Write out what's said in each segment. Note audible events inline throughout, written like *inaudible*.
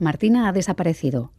Martina ha desaparecido.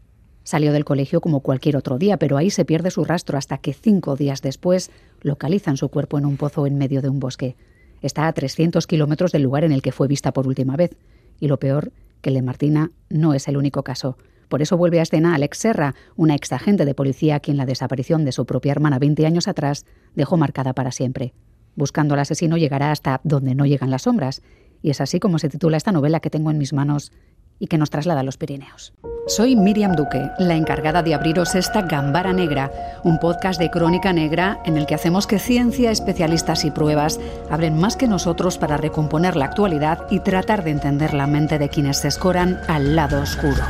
Salió del colegio como cualquier otro día, pero ahí se pierde su rastro hasta que cinco días después localizan su cuerpo en un pozo en medio de un bosque. Está a 300 kilómetros del lugar en el que fue vista por última vez. Y lo peor, que el de Martina no es el único caso. Por eso vuelve a escena Alex Serra, una ex agente de policía a quien la desaparición de su propia hermana 20 años atrás dejó marcada para siempre. Buscando al asesino llegará hasta donde no llegan las sombras. Y es así como se titula esta novela que tengo en mis manos y que nos traslada a los Pirineos. Soy Miriam Duque, la encargada de abriros esta Gambara Negra, un podcast de crónica negra en el que hacemos que ciencia, especialistas y pruebas hablen más que nosotros para recomponer la actualidad y tratar de entender la mente de quienes se escoran al lado oscuro.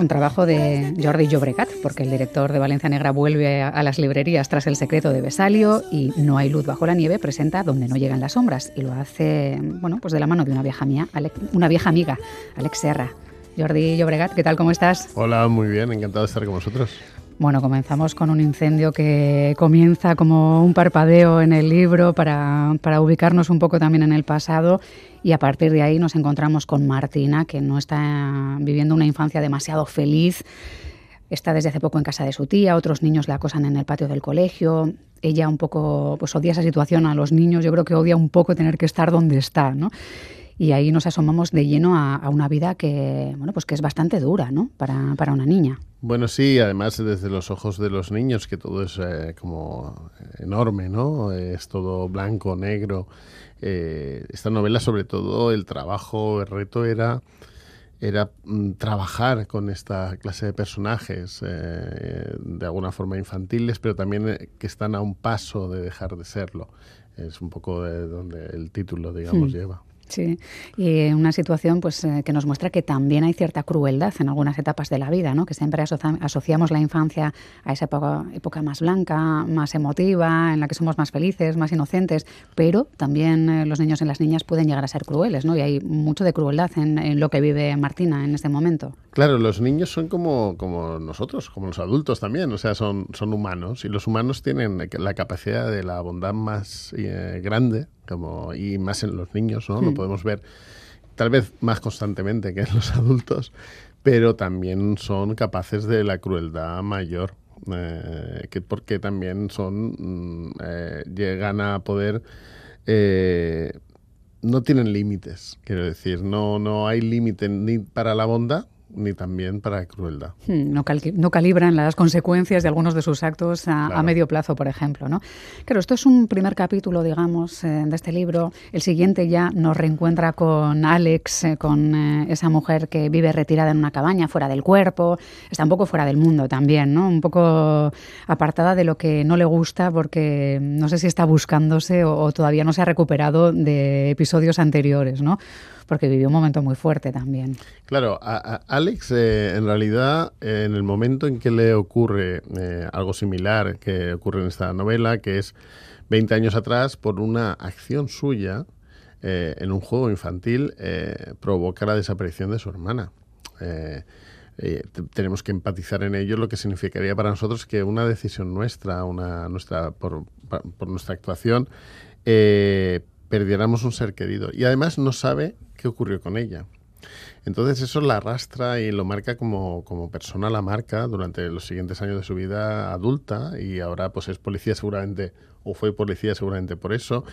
Un trabajo de Jordi Llobregat, porque el director de Valencia Negra vuelve a las librerías tras El secreto de Besalio y No hay luz bajo la nieve presenta Donde no llegan las sombras y lo hace, bueno, pues de la mano de una vieja mía, una vieja amiga, Alex Serra. Jordi Llobregat, ¿qué tal? ¿Cómo estás? Hola, muy bien, encantado de estar con vosotros. Bueno, comenzamos con un incendio que comienza como un parpadeo en el libro para, para, ubicarnos un poco también en el pasado y a partir de ahí nos encontramos con Martina, que no está viviendo una infancia demasiado feliz. Está desde hace poco en casa de su tía, otros niños la acosan en el patio del colegio. Ella un poco pues odia esa situación a los niños, yo creo que odia un poco tener que estar donde está, ¿no? Y ahí nos asomamos de lleno a, a, una vida que, bueno, pues que es bastante dura, ¿no? Para, para una niña. Bueno, sí, además desde los ojos de los niños, que todo es eh, como enorme, ¿no? Es todo blanco, negro. Eh, esta novela, sobre todo, el trabajo, el reto era era mm, trabajar con esta clase de personajes eh, de alguna forma infantiles, pero también eh, que están a un paso de dejar de serlo. Es un poco de donde el título, digamos, Hmm. lleva. Sí, y una situación pues eh, que nos muestra que también hay cierta crueldad en algunas etapas de la vida, ¿no? Que siempre asocia asociamos la infancia a esa época, época, más blanca, más emotiva, en la que somos más felices, más inocentes, pero también eh, los niños y las niñas pueden llegar a ser crueles, ¿no? Y hay mucho de crueldad en, en lo que vive Martina en este momento. Claro, los niños son como, como nosotros, como los adultos también, o sea, son, son humanos y los humanos tienen la capacidad de la bondad más eh, grande como, y más en los niños, ¿no? Hmm. Lo podemos ver tal vez más constantemente que en los adultos, pero también son capaces de la crueldad mayor. Eh, que porque también son eh, llegan a poder eh, no tienen límites quiero decir no no hay límite ni para la bondad ni también para crueldad. No, cal no, calibran las consecuencias de algunos de sus actos a, claro. a, medio plazo, por ejemplo. ¿no? Claro, esto es un primer capítulo, digamos, eh, de este libro. El siguiente ya nos reencuentra con Alex, eh, con eh, esa mujer que vive retirada en una cabaña, fuera del cuerpo, está un poco fuera del mundo también, ¿no? un poco apartada de lo que no le gusta porque no sé si está buscándose o, o todavía no se ha recuperado de episodios anteriores, ¿no? Porque vivió un momento muy fuerte también. Claro, a, Alex eh, en realidad eh, en el momento en que le ocurre eh, algo similar que ocurre en esta novela, que es 20 años atrás, por una acción suya en un juego infantil, provoca la desaparición de su hermana. Tenemos que empatizar en ello lo que significaría para nosotros que una decisión nuestra, una nuestra por, por nuestra actuación, eh, perdiéramos un ser querido. Y además no sabe qué ocurrió con ella. Entonces eso la arrastra y lo marca como, como persona, la marca durante los siguientes años de su vida adulta y ahora pues es policía seguramente o fue policía seguramente por eso.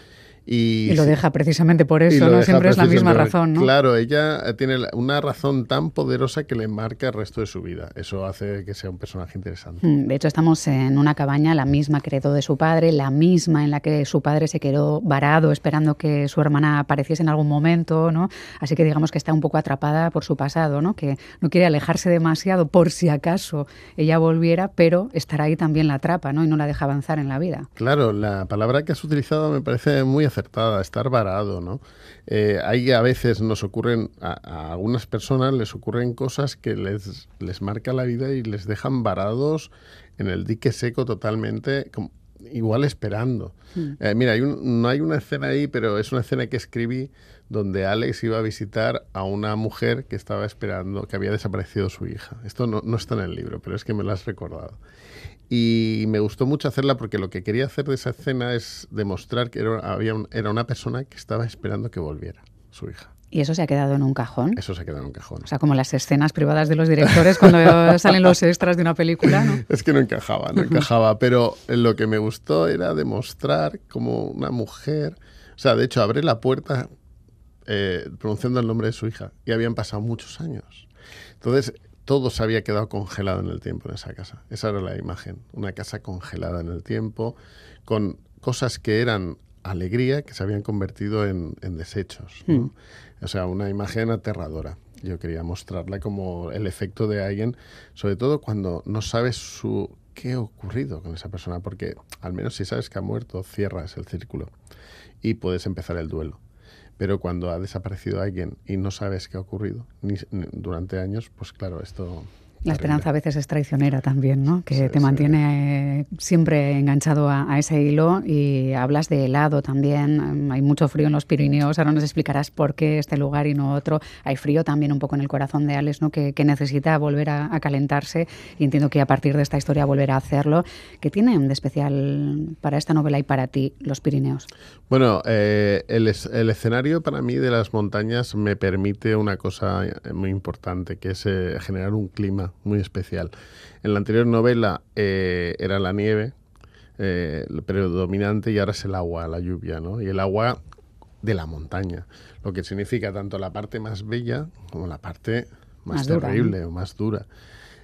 Y, y lo deja precisamente por eso, ¿no? Siempre es la misma razón, ¿no? Claro, ella tiene una razón tan poderosa que le marca el resto de su vida. Eso hace que sea un personaje interesante. Mm, De hecho, estamos en una cabaña, la misma que heredó de su padre, la misma en la que su padre se quedó varado esperando que su hermana apareciese en algún momento, ¿no? Así que digamos que está un poco atrapada por su pasado, ¿no? Que no quiere alejarse demasiado por si acaso ella volviera, pero estar ahí también la atrapa, ¿no? Y no la deja avanzar en la vida. Claro, la palabra que has utilizado me parece muy acertada, estar varado, ¿no? Eh, ahí a veces nos ocurren, a, a, algunas personas les ocurren cosas que les, les marca la vida y les dejan varados en el dique seco totalmente, como, igual esperando. Mm. Eh, mira, hay un, no hay una escena ahí, pero es una escena que escribí donde Alex iba a visitar a una mujer que estaba esperando, que había desaparecido su hija. Esto no, no está en el libro, pero es que me lo has recordado. Y me gustó mucho hacerla porque lo que quería hacer de esa escena es demostrar que era, había era una persona que estaba esperando que volviera su hija. ¿Y eso se ha quedado en un cajón? Eso se ha quedado en un cajón. O sea, como las escenas privadas de los directores cuando *laughs* salen los extras de una película, ¿no? Es que no encajaba, no encajaba. Pero lo que me gustó era demostrar como una mujer... O sea, de hecho, abre la puerta eh, pronunciando el nombre de su hija. Y habían pasado muchos años. Entonces, todo se había quedado congelado en el tiempo en esa casa. Esa era la imagen. Una casa congelada en el tiempo, con cosas que eran alegría que se habían convertido en, desechos. Hmm. O sea, una imagen aterradora. Yo quería mostrarla como el efecto de alguien, sobre todo cuando no sabes su qué ha ocurrido con esa persona, porque al menos si sabes que ha muerto, cierras el círculo y puedes empezar el duelo. Pero cuando ha desaparecido alguien y no sabes qué ha ocurrido ni, durante años, pues claro, esto la esperanza a veces es traicionera también, ¿no? Que te mantiene siempre enganchado a, ese hilo y hablas de helado también. Hay mucho frío en los Pirineos. Ahora nos explicarás por qué este lugar y no otro. Hay frío también un poco en el corazón de Alex, ¿no? Que, necesita volver a, calentarse y entiendo que a partir de esta historia volverá a hacerlo. ¿Qué tienen de especial para esta novela y para ti los Pirineos? Bueno, eh, el, el, escenario para mí de las montañas me permite una cosa muy importante, que es eh, generar un clima muy especial. En la anterior novela eh, era la nieve eh, predominante y ahora es el agua, la lluvia, ¿no? Y el agua de la montaña, lo que significa tanto la parte más bella como la parte más, terrible o más dura.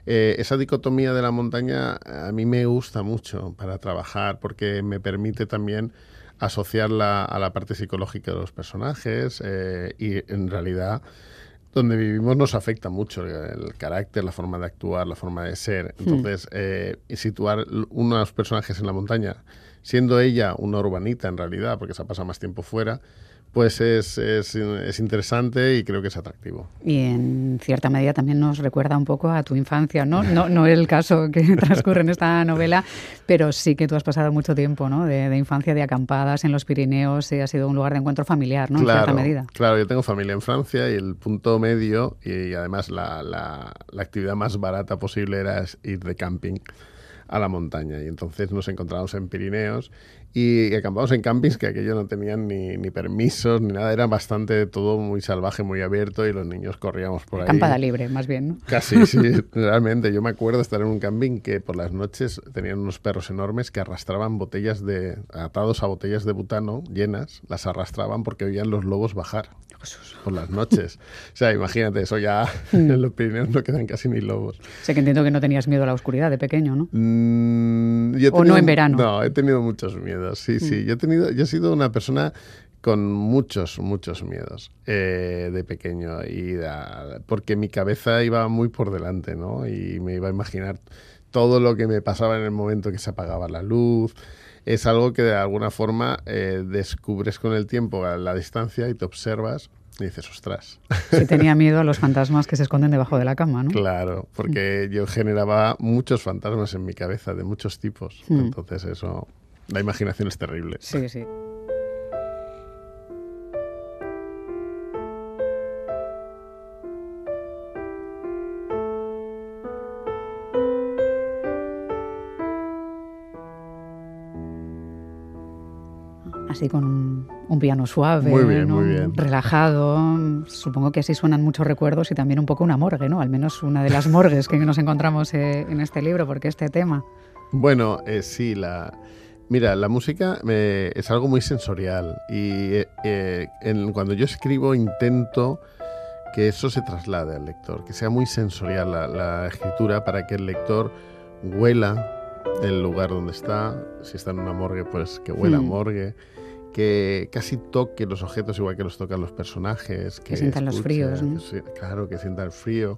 Eh, esa dicotomía de la montaña a mí me gusta mucho para trabajar porque me permite también asociarla a la parte psicológica de los personajes y en realidad donde vivimos nos afecta mucho el, carácter, la forma de actuar, la forma de ser. Hmm. Entonces, eh, situar unos personajes en la montaña, siendo ella una urbanita en realidad, porque se ha pasado más tiempo fuera, pues es, es, es, interesante y creo que es atractivo. Y en cierta medida también nos recuerda un poco a tu infancia, ¿no? No, no es el caso que *laughs* transcurre en esta novela, pero sí que tú has pasado mucho tiempo, ¿no? De, infancia, de acampadas en los Pirineos, y ha sido un lugar de encuentro familiar, ¿no? en cierta medida. Claro, yo tengo familia en Francia y el punto medio, y, además la, la, la actividad más barata posible era ir de camping a la montaña. Y entonces nos encontramos en Pirineos y acampamos en campings que aquello no tenían ni, ni, permisos ni nada, era bastante todo muy salvaje, muy abierto y los niños corríamos por ahí. Acampada libre, más bien, ¿no? Casi, sí, *laughs* realmente. Yo me acuerdo estar en un camping que por las noches tenían unos perros enormes que arrastraban botellas de, atados a botellas de butano llenas, las arrastraban porque oían los lobos bajar por las noches. O sea, imagínate, eso ya mm. en los Pirineos no quedan casi ni lobos. Sé que entiendo que no tenías miedo a la oscuridad de pequeño, ¿no? Mm, o no en verano. No, he tenido muchos miedos sí, sí. Mm. Yo he, tenido, yo he sido una persona con muchos, muchos miedos eh, de pequeño, y porque mi cabeza iba muy por delante, ¿no? Y me iba a imaginar todo lo que me pasaba en el momento que se apagaba la luz. Es algo que de alguna forma eh, descubres con el tiempo a la distancia y te observas y dices, ostras. Sí, tenía *laughs* miedo a los fantasmas que se esconden debajo de la cama, ¿no? Claro, porque yo generaba muchos fantasmas en mi cabeza, de muchos tipos. Mm. Entonces eso la imaginación es terrible. Sí, sí. así con un, piano suave, muy bien, muy bien. relajado. Supongo que así suenan muchos recuerdos y también un poco una morgue, ¿no? Al menos una de las morgues que nos encontramos eh, en este libro, porque este tema. Bueno, eh, sí, la, Mira, la música es algo muy sensorial y eh, eh, cuando yo escribo intento que eso se traslade al lector, que sea muy sensorial la, escritura para que el lector huela el lugar donde está, si está en una morgue, pues que huela mm. morgue, que casi toque los objetos igual que los tocan los personajes. Que, sientan los fríos. ¿no? claro, que sientan el frío.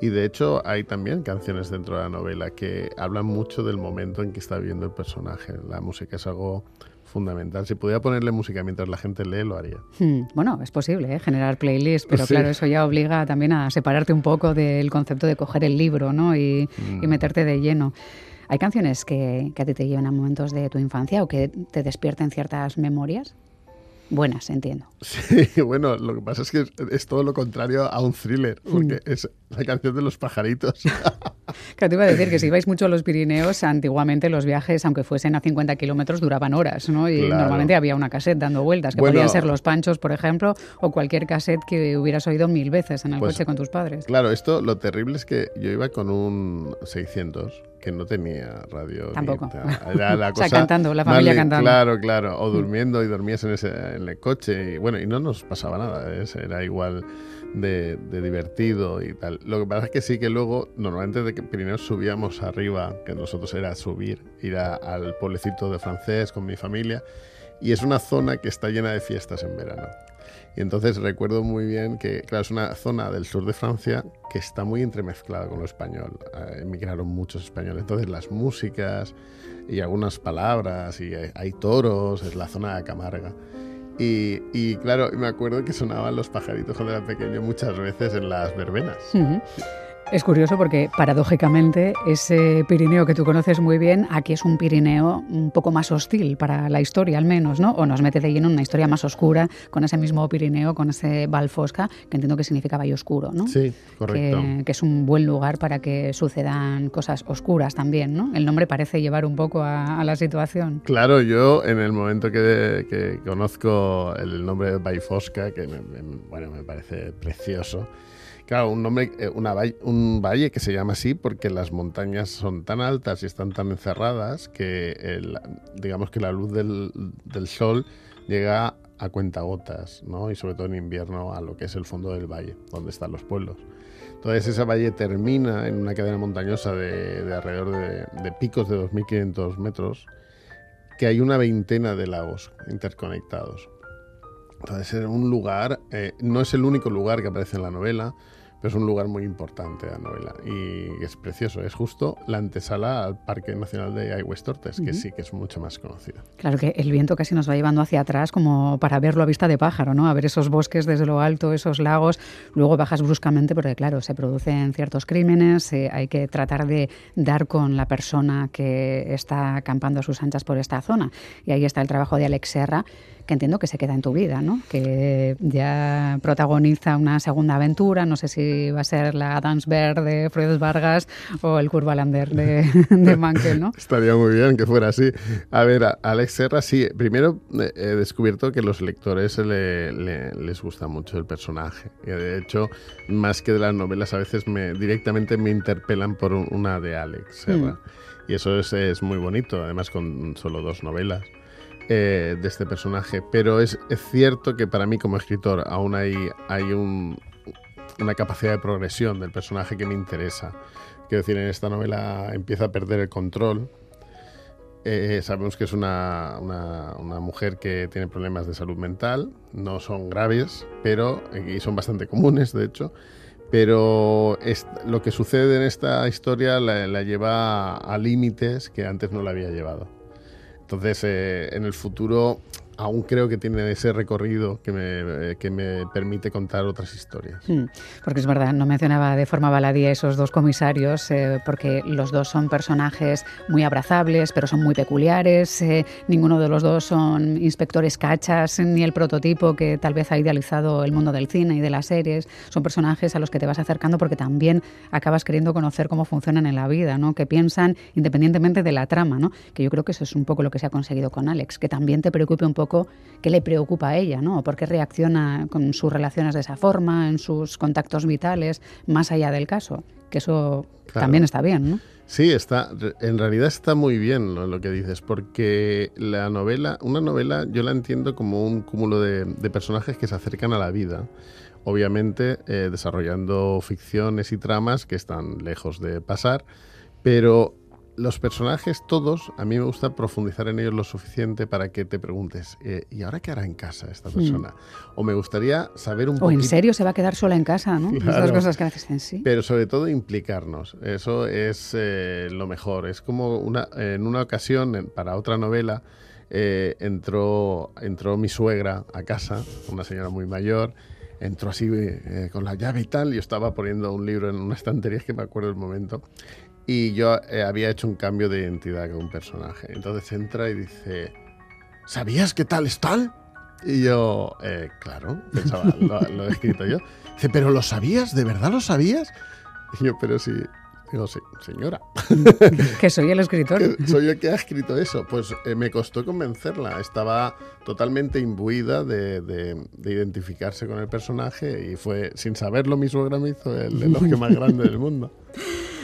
Y de hecho hay también canciones dentro de la novela que hablan mucho del momento en que está viviendo el personaje. La música es algo fundamental. Si pudiera ponerle música mientras la gente lee, lo haría. Hmm, bueno, es posible ¿eh? generar playlists, pero claro, eso ya obliga también a separarte un poco del concepto de coger el libro ¿no? y, mm. meterte de lleno. ¿Hay canciones que, que, a ti te llevan a momentos de tu infancia o que te despierten ciertas memorias? Buenas, entiendo. *laughs* Sí, bueno, lo que pasa es que es, todo lo contrario a un thriller, porque mm. es la canción de los pajaritos. *laughs* Claro, te iba a decir que si vais mucho a los Pirineos, antiguamente los viajes, aunque fuesen a 50 kilómetros, duraban horas, ¿no? Y normalmente había una cassette dando vueltas, que podían ser los panchos, por ejemplo, o cualquier cassette que hubieras oído mil veces en el pues coche con tus padres. Claro, esto lo terrible es que yo iba con un 600 que no tenía radio. Tampoco. Era la cosa *laughs* o sea, cantando, la familia cantando. Claro, claro. O durmiendo y dormías en, ese, en el coche. Y bueno, y no nos pasaba nada. Era igual de, divertido y tal. Lo que pasa es que sí que luego, normalmente de Pirineos subíamos arriba, que nosotros era subir, ir al pueblecito de francés con mi familia. Y es una zona que está llena de fiestas en verano. Y entonces recuerdo muy bien que, claro, es una zona del sur de Francia que está muy entremezclada con lo español. Eh, emigraron muchos españoles. Entonces las músicas y algunas palabras, y hay, toros, es la zona de Camarga. Y, y, claro, me acuerdo que sonaban los pajaritos cuando era pequeño muchas veces en las verbenas. Es curioso porque paradójicamente ese Pirineo que tú conoces muy bien, aquí es un Pirineo un poco más hostil para la historia al menos, ¿no? O nos mete de lleno en una historia más oscura con ese mismo Pirineo, con ese Valfosca, que entiendo que significa valle oscuro, ¿no? Sí, correcto. Que, es un buen lugar para que sucedan cosas oscuras también, ¿no? El nombre parece llevar un poco a, la situación. Claro, yo en el momento que, conozco el nombre de Valfosca, que bueno, me parece precioso, Claro, un nombre, eh, una un valle que se llama así porque las montañas son tan altas y están tan encerradas que digamos que la luz del, sol llega a cuentagotas, ¿no? Y sobre todo en invierno a lo que es el fondo del valle, donde están los pueblos. Entonces ese valle termina en una cadena montañosa de, alrededor de, picos de 2.500 metros, que hay una veintena de lagos interconectados. Entonces es un lugar, eh, no es el único lugar que aparece en la novela, es un lugar muy importante la novela y es precioso. Es justo la antesala al Parque Nacional de Aigüestortes, que sí que es mucho más conocido. Claro que el viento casi nos va llevando hacia atrás como para verlo a vista de pájaro, ¿no? A ver esos bosques desde lo alto, esos lagos. Luego bajas bruscamente porque, claro, se producen ciertos crímenes, eh, hay que tratar de dar con la persona que está acampando a sus anchas por esta zona. Y ahí está el trabajo de Alex Serra que entiendo que se queda en tu vida, ¿no? Que ya protagoniza una segunda aventura, no sé si va a ser la Dance Bear de Freud Vargas o el Curvalander de, *laughs* de Mankel, ¿no? Estaría muy bien que fuera así. A ver, a Alex Serra, sí, primero eh, he descubierto que los lectores les gusta mucho el personaje. Y de hecho, más que de las novelas, a veces me directamente me interpelan por una de Alex Serra. Mm. Y eso es, es, muy bonito, además con solo dos novelas. Eh, de este personaje. Pero es, cierto que para mí como escritor aún hay, hay una capacidad de progresión del personaje que me interesa. Quiero decir, en esta novela empieza a perder el control. Eh, sabemos que es una, una, mujer que tiene problemas de salud mental, no son graves, pero y son bastante comunes, de hecho, pero es, lo que sucede en esta historia la, la lleva a límites que antes no la había llevado. Entonces, eh, en el futuro aún creo que tiene ese recorrido que me, que me permite contar otras historias. Hmm, porque es verdad, no mencionaba de forma baladía esos dos comisarios, eh, porque los dos son personajes muy abrazables, pero son muy peculiares. Eh, ninguno de los dos son inspectores cachas, ni el prototipo que tal vez ha idealizado el mundo del cine y de las series. Son personajes a los que te vas acercando porque también acabas queriendo conocer cómo funcionan en la vida, ¿no? que piensan independientemente de la trama, ¿no? que yo creo que eso es un poco lo que se ha conseguido con Alex, que también te preocupe un poco qué le preocupa a ella, ¿no? por qué reacciona con sus relaciones de esa forma, en sus contactos vitales, más allá del caso. Que eso también está bien, ¿no? Sí, está, en realidad está muy bien lo, que dices, porque la novela, una novela yo la entiendo como un cúmulo de, personajes que se acercan a la vida, obviamente eh, desarrollando ficciones y tramas que están lejos de pasar, pero los personajes todos, a mí me gusta profundizar en ellos lo suficiente para que te preguntes, eh, ¿y ahora qué hará en casa esta hmm. persona? O me gustaría saber un poco... O en serio se va a quedar sola en casa, ¿no? Estas cosas que haces en sí. Pero sobre todo implicarnos, eso es eh, lo mejor. Es como una, en una ocasión, para otra novela, eh, entró, entró mi suegra a casa, una señora muy mayor, entró así con la llave y tal, yo estaba poniendo un libro en una estantería, es que me acuerdo el momento, y yo eh, había hecho un cambio de identidad con un personaje. Entonces entra y dice, ¿sabías que tal es tal? Y yo, eh, claro, pensaba, *laughs* lo, lo he escrito yo. Dice, ¿pero lo sabías? ¿De verdad lo sabías? Y yo, pero sí, Digo, sí, señora. *laughs* que soy el escritor. *laughs* Que soy el que ha escrito eso. Pues eh, me costó convencerla. Estaba totalmente imbuida de, de, de, identificarse con el personaje y fue, sin saber lo mismo hizo el elogio más grande del mundo.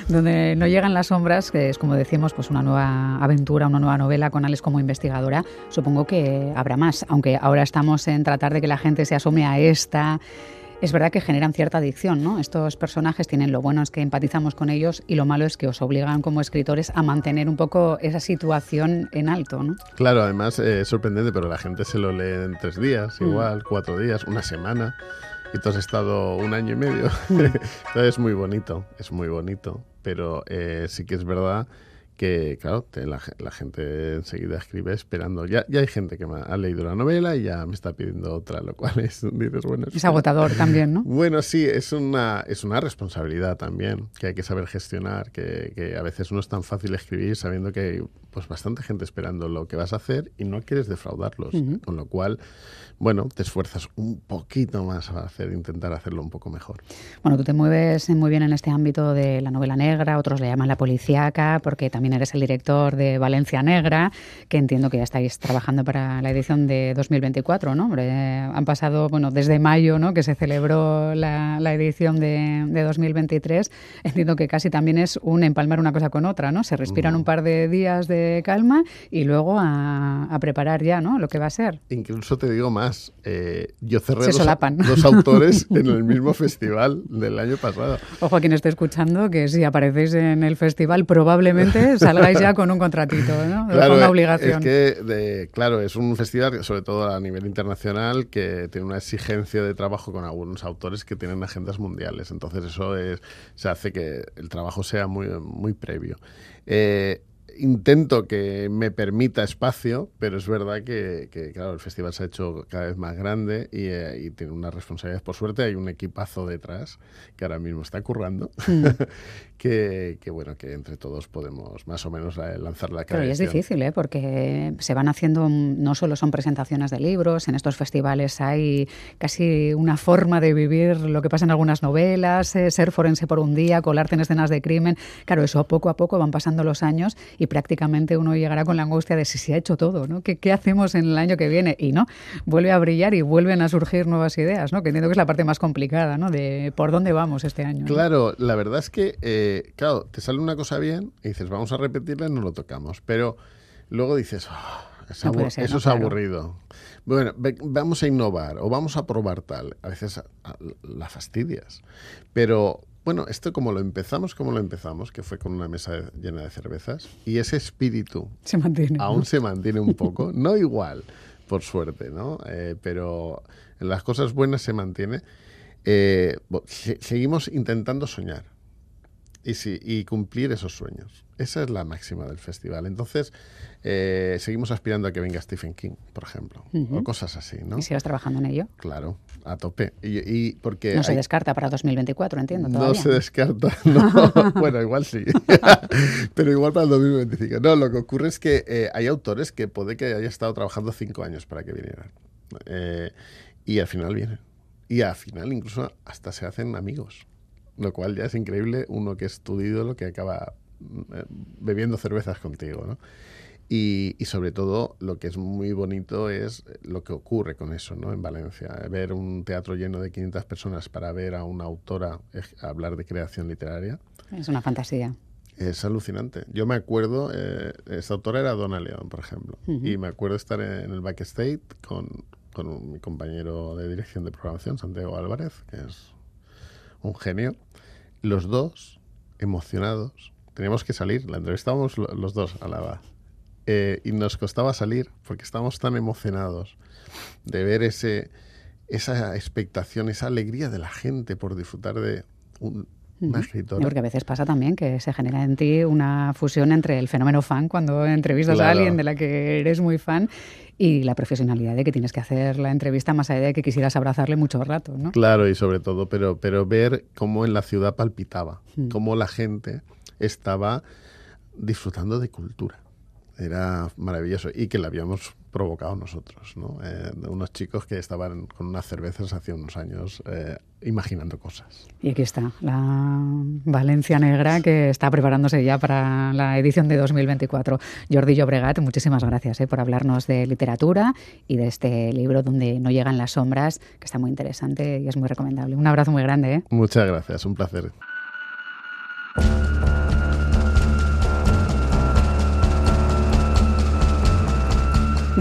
Donde no llegan las sombras, que es como decíamos, pues una nueva aventura, una nueva novela con Alex como investigadora, supongo que habrá más, aunque ahora estamos en tratar de que la gente se asome a esta es verdad que generan cierta adicción, ¿no? Estos personajes tienen lo bueno es que empatizamos con ellos y lo malo es que os obligan como escritores a mantener un poco esa situación en alto, ¿no? Claro, además eh, es sorprendente, pero la gente se lo lee en tres días, mm. igual, cuatro días, una semana. Y tú has estado un año y medio. *laughs* Entonces es muy bonito, es muy bonito. Pero eh, sí que es verdad que, claro, te, la, la, gente enseguida escribe esperando. Ya, ya hay gente que me ha leído la novela y ya me está pidiendo otra, lo cual es, *laughs* dices, bueno, es, es agotador también, ¿no? Bueno, sí, es una, es una responsabilidad también que hay que saber gestionar, que, que a veces no es tan fácil escribir sabiendo que hay pues, bastante gente esperando lo que vas a hacer y no quieres defraudarlos, uh -huh. con lo cual bueno, te esfuerzas un poquito más a hacer, intentar hacerlo un poco mejor. Bueno, tú te mueves muy bien en este ámbito de la novela negra, otros le llaman la policíaca, porque también eres el director de Valencia Negra, que entiendo que ya estáis trabajando para la edición de 2024, ¿no? Han pasado, bueno, desde mayo, ¿no? Que se celebró la, la edición de, de, 2023, entiendo que casi también es un empalmar una cosa con otra, ¿no? Se respiran mm. un par de días de calma y luego a, a preparar ya, ¿no? Lo que va a ser. Incluso te digo más, eh, yo cerré dos, dos, autores *laughs* en el mismo festival del año pasado. Ojo a quien esté escuchando, que si aparecéis en el festival probablemente salgáis ya con un contratito, ¿no? Claro, una obligación. Es que, de, claro, es un festival, sobre todo a nivel internacional, que tiene una exigencia de trabajo con algunos autores que tienen agendas mundiales. Entonces eso es, se hace que el trabajo sea muy, muy previo. Eh, intento que me permita espacio, pero es verdad que, que, claro, el festival se ha hecho cada vez más grande y, eh, y, tiene una responsabilidad. Por suerte hay un equipazo detrás que ahora mismo está currando, mm. *laughs* que, que, bueno, que entre todos podemos más o menos lanzar la cara. Pero es difícil, ¿eh? porque se van haciendo, no solo son presentaciones de libros, en estos festivales hay casi una forma de vivir lo que pasa en algunas novelas, eh, ser forense por un día, colarte en escenas de crimen. Claro, eso poco a poco van pasando los años y prácticamente uno llegará con la angustia de si se ha hecho todo, ¿no? ¿Qué, ¿Qué, hacemos en el año que viene? Y no, vuelve a brillar y vuelven a surgir nuevas ideas, ¿no? Que entiendo que es la parte más complicada, ¿no? De por dónde vamos este año. ¿no? Claro, la verdad es que, eh, claro, te sale una cosa bien y dices, vamos a repetirla y no lo tocamos, pero luego dices, oh, es no ser, eso no, es claro. aburrido. Bueno, vamos a innovar o vamos a probar tal. A veces la fastidias, pero bueno, esto como lo empezamos, como lo empezamos, que fue con una mesa llena de cervezas, y ese espíritu se mantiene, aún ¿no? se mantiene un poco, no igual, por suerte, ¿no? Eh, pero en las cosas buenas se mantiene. Eh, seguimos intentando soñar y, sí, y cumplir esos sueños. Esa es la máxima del festival. Entonces, eh, seguimos aspirando a que venga Stephen King, por ejemplo, uh -huh. o cosas así, ¿no? ¿Y sigues trabajando en ello? Claro, a tope. Y, y porque no se descarta para 2024, entiendo. No se descarta, *laughs* no. *laughs* bueno, igual sí, *laughs* pero igual para el 2025. No, lo que ocurre es que eh, hay autores que puede que haya estado trabajando cinco años para que vinieran. Eh, y al final vienen. Y al final incluso hasta se hacen amigos lo cual ya es increíble uno que es tu ídolo que acaba bebiendo cervezas contigo, ¿no? Y, y, sobre todo lo que es muy bonito es lo que ocurre con eso ¿no? en Valencia. Ver un teatro lleno de 500 personas para ver a una autora hablar de creación literaria. Es una fantasía. Es alucinante. Yo me acuerdo, eh, esta autora era Donna León, por ejemplo, uh -huh. y me acuerdo estar en el backstage con, con un, mi compañero de dirección de programación, Santiago Álvarez, que es un genio. Los dos, emocionados, teníamos que salir, la entrevistábamos los dos a la vez. Eh, y nos costaba salir porque estábamos tan emocionados de ver ese, esa expectación, esa alegría de la gente por disfrutar de un, escritora. Porque a veces pasa también que se genera en ti una fusión entre el fenómeno fan, cuando entrevistas claro. a alguien de la que eres muy fan, y la profesionalidad de que tienes que hacer la entrevista más allá de que quisieras abrazarle mucho rato, ¿no? Claro, y sobre todo, pero, pero ver cómo en la ciudad palpitaba, mm. cómo la gente estaba disfrutando de cultura. Era maravilloso. Y que la habíamos provocado nosotros, ¿no? Eh, unos chicos que estaban con unas cervezas hace unos años eh, imaginando cosas. Y aquí está, la Valencia Negra que está preparándose ya para la edición de 2024. Jordi Llobregat, muchísimas gracias por hablarnos de literatura y de este libro donde no llegan las sombras, que está muy interesante y es muy recomendable. Un abrazo muy grande. Muchas gracias, un placer.